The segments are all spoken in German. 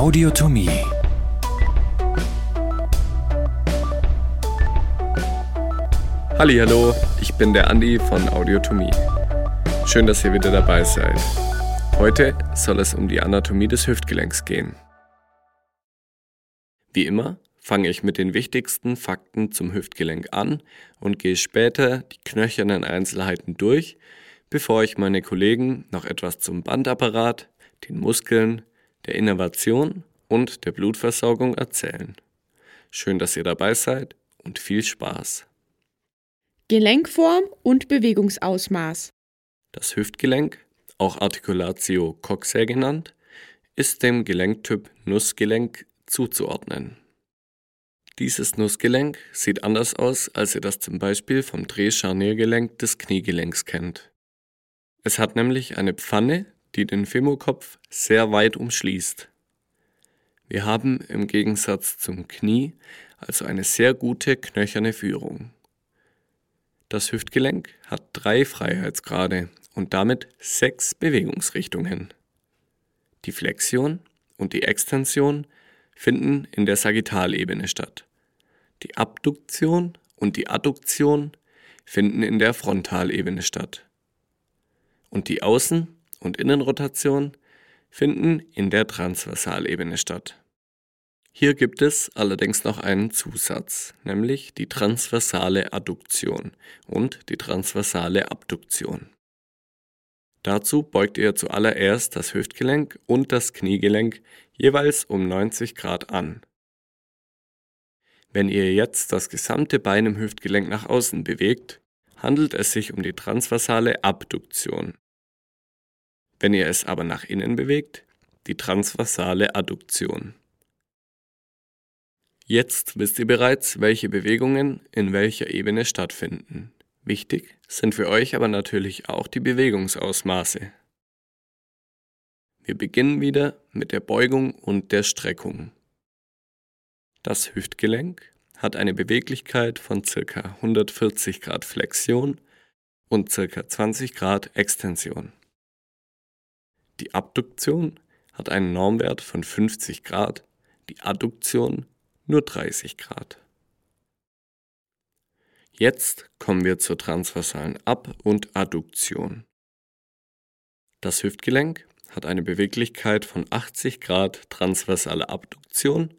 Audiotomie. Hallo, ich bin der Andi von Audiotomie. Schön, dass ihr wieder dabei seid. Heute soll es um die Anatomie des Hüftgelenks gehen. Wie immer fange ich mit den wichtigsten Fakten zum Hüftgelenk an und gehe später die knöchernen Einzelheiten durch, bevor ich meine Kollegen noch etwas zum Bandapparat, den Muskeln, der Innervation und der Blutversorgung erzählen. Schön, dass ihr dabei seid und viel Spaß. Gelenkform und Bewegungsausmaß. Das Hüftgelenk, auch Articulatio coxae genannt, ist dem Gelenktyp Nussgelenk zuzuordnen. Dieses Nussgelenk sieht anders aus, als ihr das zum Beispiel vom Drehscharniergelenk des Kniegelenks kennt. Es hat nämlich eine Pfanne, die den Femurkopf sehr weit umschließt. Wir haben im Gegensatz zum Knie also eine sehr gute knöcherne Führung. Das Hüftgelenk hat drei Freiheitsgrade und damit sechs Bewegungsrichtungen. Die Flexion und die Extension finden in der Sagittalebene statt. Die Abduktion und die Adduktion finden in der Frontalebene statt. Und die Außen- und Innenrotation finden in der Transversalebene statt. Hier gibt es allerdings noch einen Zusatz, nämlich die transversale Adduktion und die transversale Abduktion. Dazu beugt ihr zuallererst das Hüftgelenk und das Kniegelenk jeweils um 90 Grad an. Wenn ihr jetzt das gesamte Bein im Hüftgelenk nach außen bewegt, handelt es sich um die transversale Abduktion. Wenn ihr es aber nach innen bewegt, die transversale Adduktion. Jetzt wisst ihr bereits, welche Bewegungen in welcher Ebene stattfinden. Wichtig sind für euch aber natürlich auch die Bewegungsausmaße. Wir beginnen wieder mit der Beugung und der Streckung. Das Hüftgelenk hat eine Beweglichkeit von ca. 140 Grad Flexion und ca. 20 Grad Extension. Die Abduktion hat einen Normwert von 50 Grad, die Adduktion nur 30 Grad. Jetzt kommen wir zur transversalen Ab- und Adduktion. Das Hüftgelenk hat eine Beweglichkeit von 80 Grad transversale Abduktion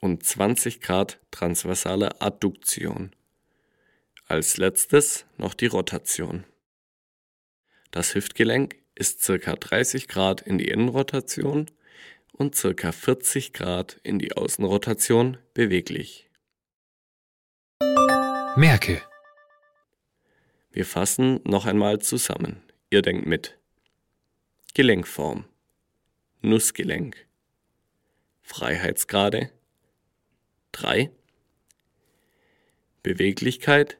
und 20 Grad transversale Adduktion. Als letztes noch die Rotation. Das Hüftgelenk ist ca. 30 Grad in die Innenrotation und ca. 40 Grad in die Außenrotation beweglich. Merke. Wir fassen noch einmal zusammen. Ihr denkt mit. Gelenkform. Nussgelenk. Freiheitsgrade. 3. Beweglichkeit.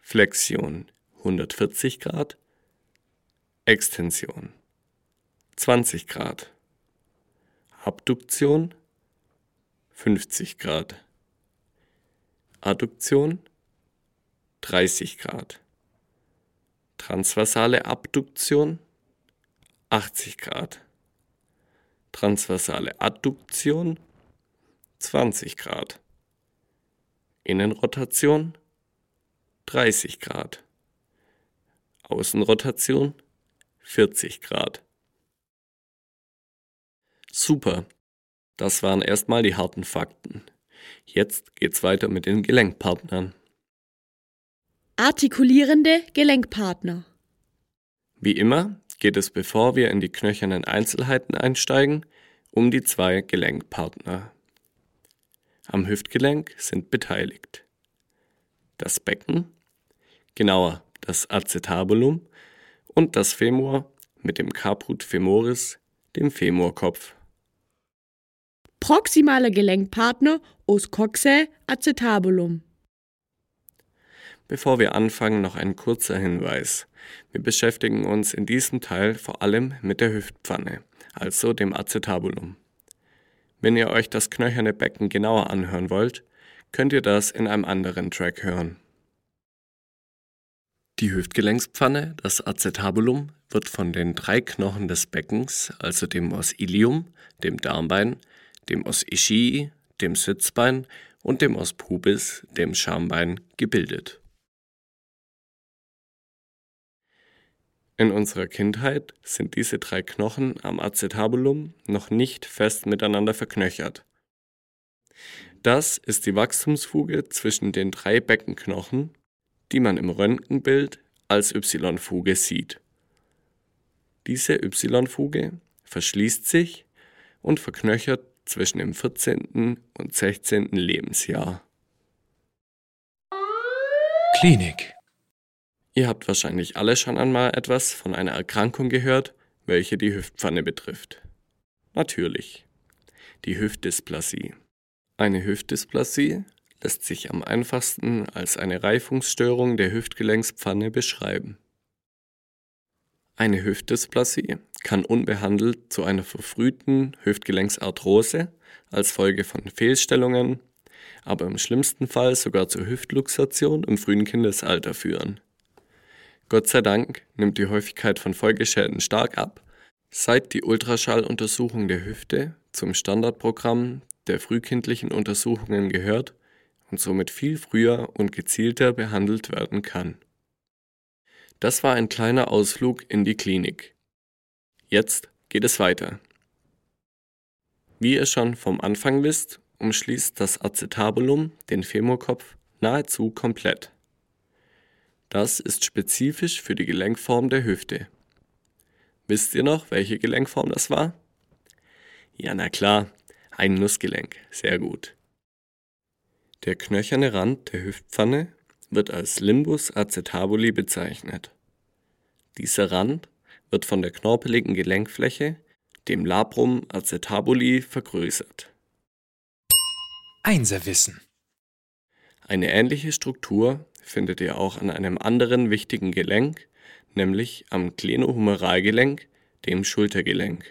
Flexion 140 Grad. Extension 20 Grad. Abduktion 50 Grad. Adduktion 30 Grad. Transversale Abduktion 80 Grad. Transversale Adduktion 20 Grad. Innenrotation 30 Grad. Außenrotation 40 Grad. Super. Das waren erstmal die harten Fakten. Jetzt geht's weiter mit den Gelenkpartnern. Artikulierende Gelenkpartner. Wie immer geht es, bevor wir in die knöchernen Einzelheiten einsteigen, um die zwei Gelenkpartner. Am Hüftgelenk sind beteiligt das Becken, genauer das Acetabulum und das Femur mit dem Caput femoris, dem Femurkopf. Proximale Gelenkpartner os coxae acetabulum. Bevor wir anfangen, noch ein kurzer Hinweis. Wir beschäftigen uns in diesem Teil vor allem mit der Hüftpfanne, also dem Acetabulum. Wenn ihr euch das knöcherne Becken genauer anhören wollt, könnt ihr das in einem anderen Track hören. Die Hüftgelenkspfanne, das Acetabulum, wird von den drei Knochen des Beckens, also dem Os ilium, dem Darmbein, dem Os ischii, dem Sitzbein und dem Os pubis, dem Schambein, gebildet. In unserer Kindheit sind diese drei Knochen am Acetabulum noch nicht fest miteinander verknöchert. Das ist die Wachstumsfuge zwischen den drei Beckenknochen, die man im Röntgenbild als Y-Fuge sieht. Diese Y-Fuge verschließt sich und verknöchert zwischen dem 14. und 16. Lebensjahr. Klinik. Ihr habt wahrscheinlich alle schon einmal etwas von einer Erkrankung gehört, welche die Hüftpfanne betrifft. Natürlich. Die Hüftdysplasie. Eine Hüftdysplasie lässt sich am einfachsten als eine Reifungsstörung der Hüftgelenkspfanne beschreiben. Eine Hüftdysplasie kann unbehandelt zu einer verfrühten Hüftgelenksarthrose als Folge von Fehlstellungen, aber im schlimmsten Fall sogar zur Hüftluxation im frühen Kindesalter führen. Gott sei Dank nimmt die Häufigkeit von Folgeschäden stark ab, seit die Ultraschalluntersuchung der Hüfte zum Standardprogramm der frühkindlichen Untersuchungen gehört und somit viel früher und gezielter behandelt werden kann. Das war ein kleiner Ausflug in die Klinik. Jetzt geht es weiter. Wie ihr schon vom Anfang wisst, umschließt das Acetabulum den Femurkopf nahezu komplett. Das ist spezifisch für die Gelenkform der Hüfte. Wisst ihr noch, welche Gelenkform das war? Ja, na klar, ein Nussgelenk, sehr gut. Der knöcherne Rand der Hüftpfanne wird als Limbus acetabuli bezeichnet. Dieser Rand wird von der knorpeligen Gelenkfläche, dem Labrum acetabuli, vergrößert. Einserwissen. Eine ähnliche Struktur findet ihr auch an einem anderen wichtigen Gelenk, nämlich am Glenohumeralgelenk, dem Schultergelenk.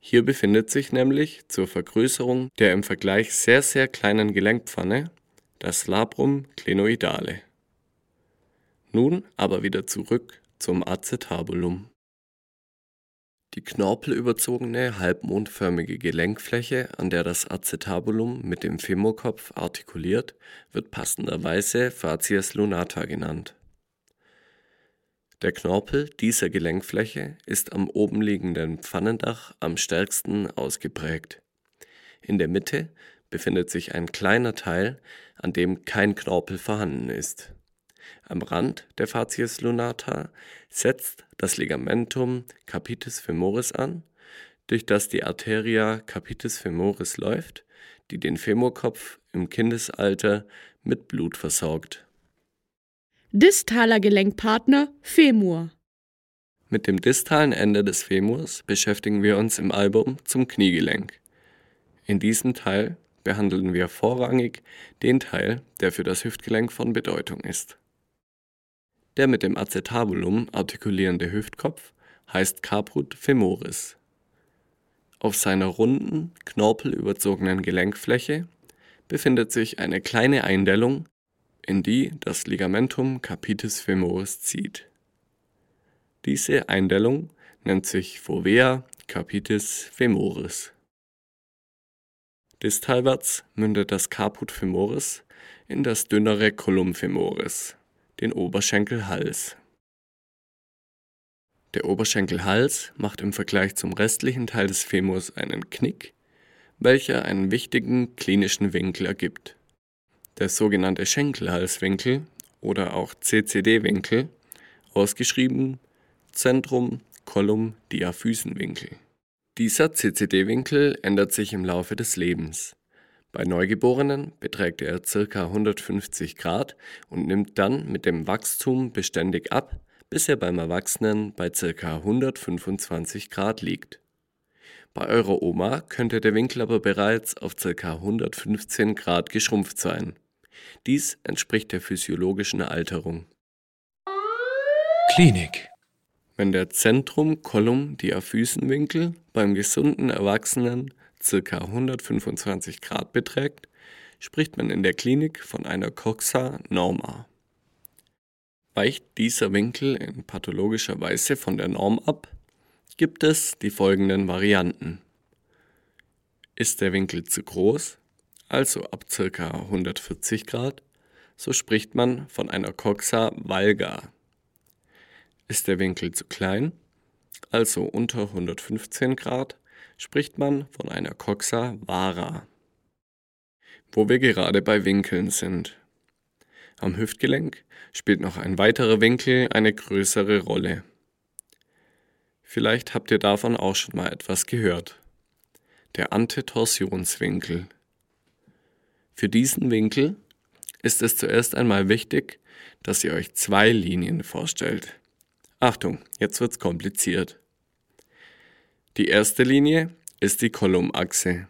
Hier befindet sich nämlich zur Vergrößerung der im Vergleich sehr sehr kleinen Gelenkpfanne das Labrum glenoidale. Nun aber wieder zurück zum Acetabulum. Die knorpelüberzogene, halbmondförmige Gelenkfläche, an der das Acetabulum mit dem Femurkopf artikuliert, wird passenderweise Facies lunata genannt. Der Knorpel dieser Gelenkfläche ist am obenliegenden Pfannendach am stärksten ausgeprägt. In der Mitte befindet sich ein kleiner Teil, an dem kein Knorpel vorhanden ist am Rand der Facies lunata setzt das Ligamentum capitis femoris an, durch das die Arteria capitis femoris läuft, die den Femurkopf im Kindesalter mit Blut versorgt. Distaler Gelenkpartner Femur. Mit dem distalen Ende des Femurs beschäftigen wir uns im Album zum Kniegelenk. In diesem Teil behandeln wir vorrangig den Teil, der für das Hüftgelenk von Bedeutung ist. Der mit dem Acetabulum artikulierende Hüftkopf heißt Caput femoris. Auf seiner runden, knorpelüberzogenen Gelenkfläche befindet sich eine kleine Eindellung, in die das Ligamentum capitis femoris zieht. Diese Eindellung nennt sich Fovea capitis femoris. Distalwärts mündet das Caput femoris in das dünnere Colum femoris den Oberschenkelhals. Der Oberschenkelhals macht im Vergleich zum restlichen Teil des Femurs einen Knick, welcher einen wichtigen klinischen Winkel ergibt. Der sogenannte Schenkelhalswinkel oder auch CCD-Winkel, ausgeschrieben Zentrum Column Diaphysenwinkel. Dieser CCD-Winkel ändert sich im Laufe des Lebens. Bei Neugeborenen beträgt er ca. 150 Grad und nimmt dann mit dem Wachstum beständig ab, bis er beim Erwachsenen bei ca. 125 Grad liegt. Bei eurer Oma könnte der Winkel aber bereits auf ca. 115 Grad geschrumpft sein. Dies entspricht der physiologischen Alterung. Klinik. Wenn der Zentrum-Kolum-Diaphysenwinkel beim gesunden Erwachsenen ca. 125 Grad beträgt, spricht man in der Klinik von einer Coxa norma. Weicht dieser Winkel in pathologischer Weise von der Norm ab, gibt es die folgenden Varianten. Ist der Winkel zu groß, also ab ca. 140 Grad, so spricht man von einer Coxa valga. Ist der Winkel zu klein, also unter 115 Grad, spricht man von einer Coxa vara. Wo wir gerade bei Winkeln sind. Am Hüftgelenk spielt noch ein weiterer Winkel eine größere Rolle. Vielleicht habt ihr davon auch schon mal etwas gehört. Der Antetorsionswinkel. Für diesen Winkel ist es zuerst einmal wichtig, dass ihr euch zwei Linien vorstellt. Achtung, jetzt wird's kompliziert. Die erste Linie ist die Kolumnachse.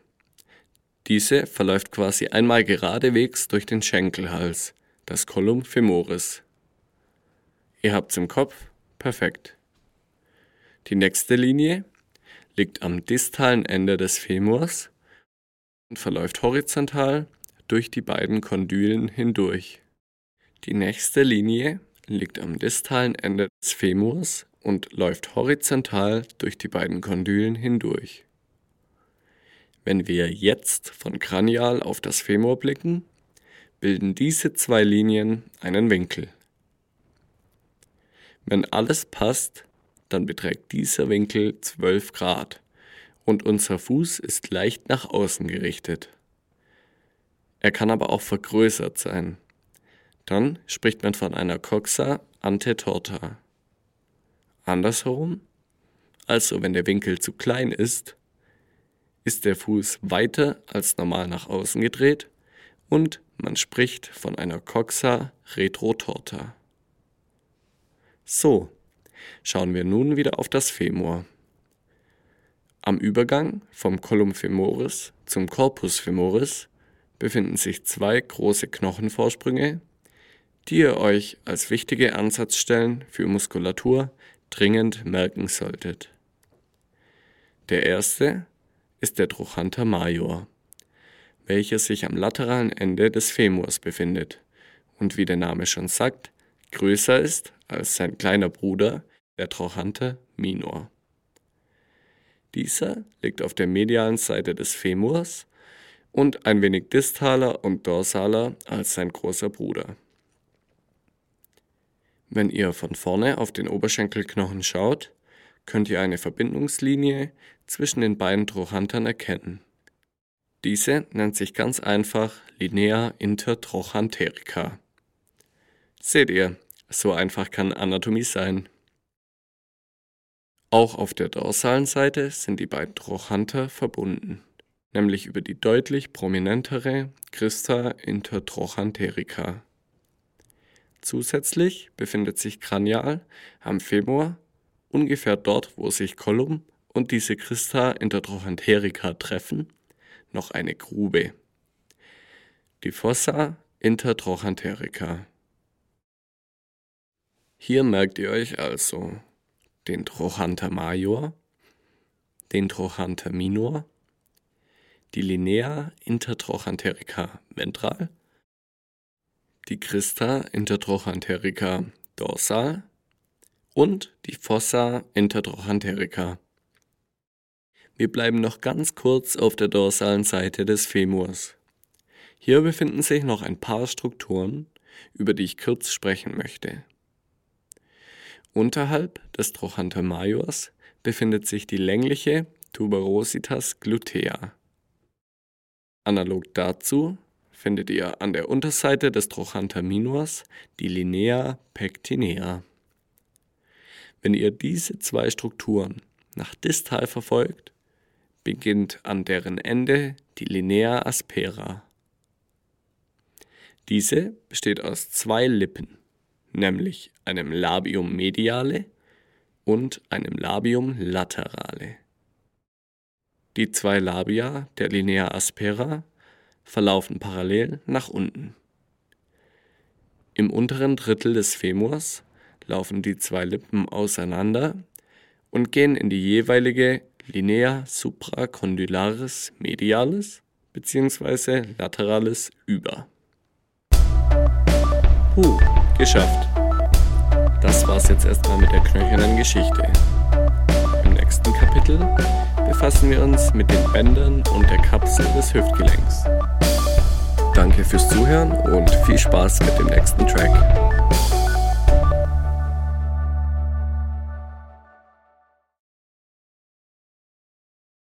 Diese verläuft quasi einmal geradewegs durch den Schenkelhals das Column femoris. Ihr habt's im Kopf? Perfekt. Die nächste Linie liegt am distalen Ende des Femurs und verläuft horizontal durch die beiden Kondylen hindurch. Die nächste Linie liegt am distalen Ende des Femurs und läuft horizontal durch die beiden Kondylen hindurch. Wenn wir jetzt von Kranial auf das Femur blicken, bilden diese zwei Linien einen Winkel. Wenn alles passt, dann beträgt dieser Winkel 12 Grad und unser Fuß ist leicht nach außen gerichtet. Er kann aber auch vergrößert sein. Dann spricht man von einer Coxa ante torta. Andersherum, also wenn der Winkel zu klein ist, ist der Fuß weiter als normal nach außen gedreht und man spricht von einer Coxa retrotorta. So, schauen wir nun wieder auf das Femur. Am Übergang vom Column femoris zum Corpus femoris befinden sich zwei große Knochenvorsprünge, die ihr euch als wichtige Ansatzstellen für Muskulatur dringend merken solltet. Der erste ist der Trochanter major welcher sich am lateralen Ende des Femurs befindet und wie der Name schon sagt, größer ist als sein kleiner Bruder, der Trochanter minor. Dieser liegt auf der medialen Seite des Femurs und ein wenig distaler und dorsaler als sein großer Bruder. Wenn ihr von vorne auf den Oberschenkelknochen schaut, könnt ihr eine Verbindungslinie zwischen den beiden Trochantern erkennen. Diese nennt sich ganz einfach Linea intertrochanterica. Seht ihr, so einfach kann Anatomie sein. Auch auf der dorsalen Seite sind die beiden Trochanter verbunden, nämlich über die deutlich prominentere Christa intertrochanterica. Zusätzlich befindet sich Kranial am Femur, ungefähr dort, wo sich Column und diese Christa intertrochanterica treffen, noch eine Grube. Die Fossa intertrochanterica. Hier merkt ihr euch also den Trochanter major, den Trochanter minor, die Linea intertrochanterica ventral, die Christa intertrochanterica dorsal und die Fossa intertrochanterica wir bleiben noch ganz kurz auf der dorsalen Seite des Femurs. Hier befinden sich noch ein paar Strukturen, über die ich kurz sprechen möchte. Unterhalb des Trochanter majors befindet sich die längliche Tuberositas glutea. Analog dazu findet ihr an der Unterseite des Trochanter minors die Linea pectinea. Wenn ihr diese zwei Strukturen nach distal verfolgt, beginnt an deren Ende die Linea aspera. Diese besteht aus zwei Lippen, nämlich einem Labium mediale und einem Labium laterale. Die zwei Labia der Linea aspera verlaufen parallel nach unten. Im unteren Drittel des Femurs laufen die zwei Lippen auseinander und gehen in die jeweilige Linea supracondylaris medialis bzw. lateralis über. Puh, geschafft. das war's jetzt erstmal mit der knöchernen Geschichte. Im nächsten Kapitel befassen wir uns mit den Bändern und der Kapsel des Hüftgelenks. Danke fürs Zuhören und viel Spaß mit dem nächsten Track.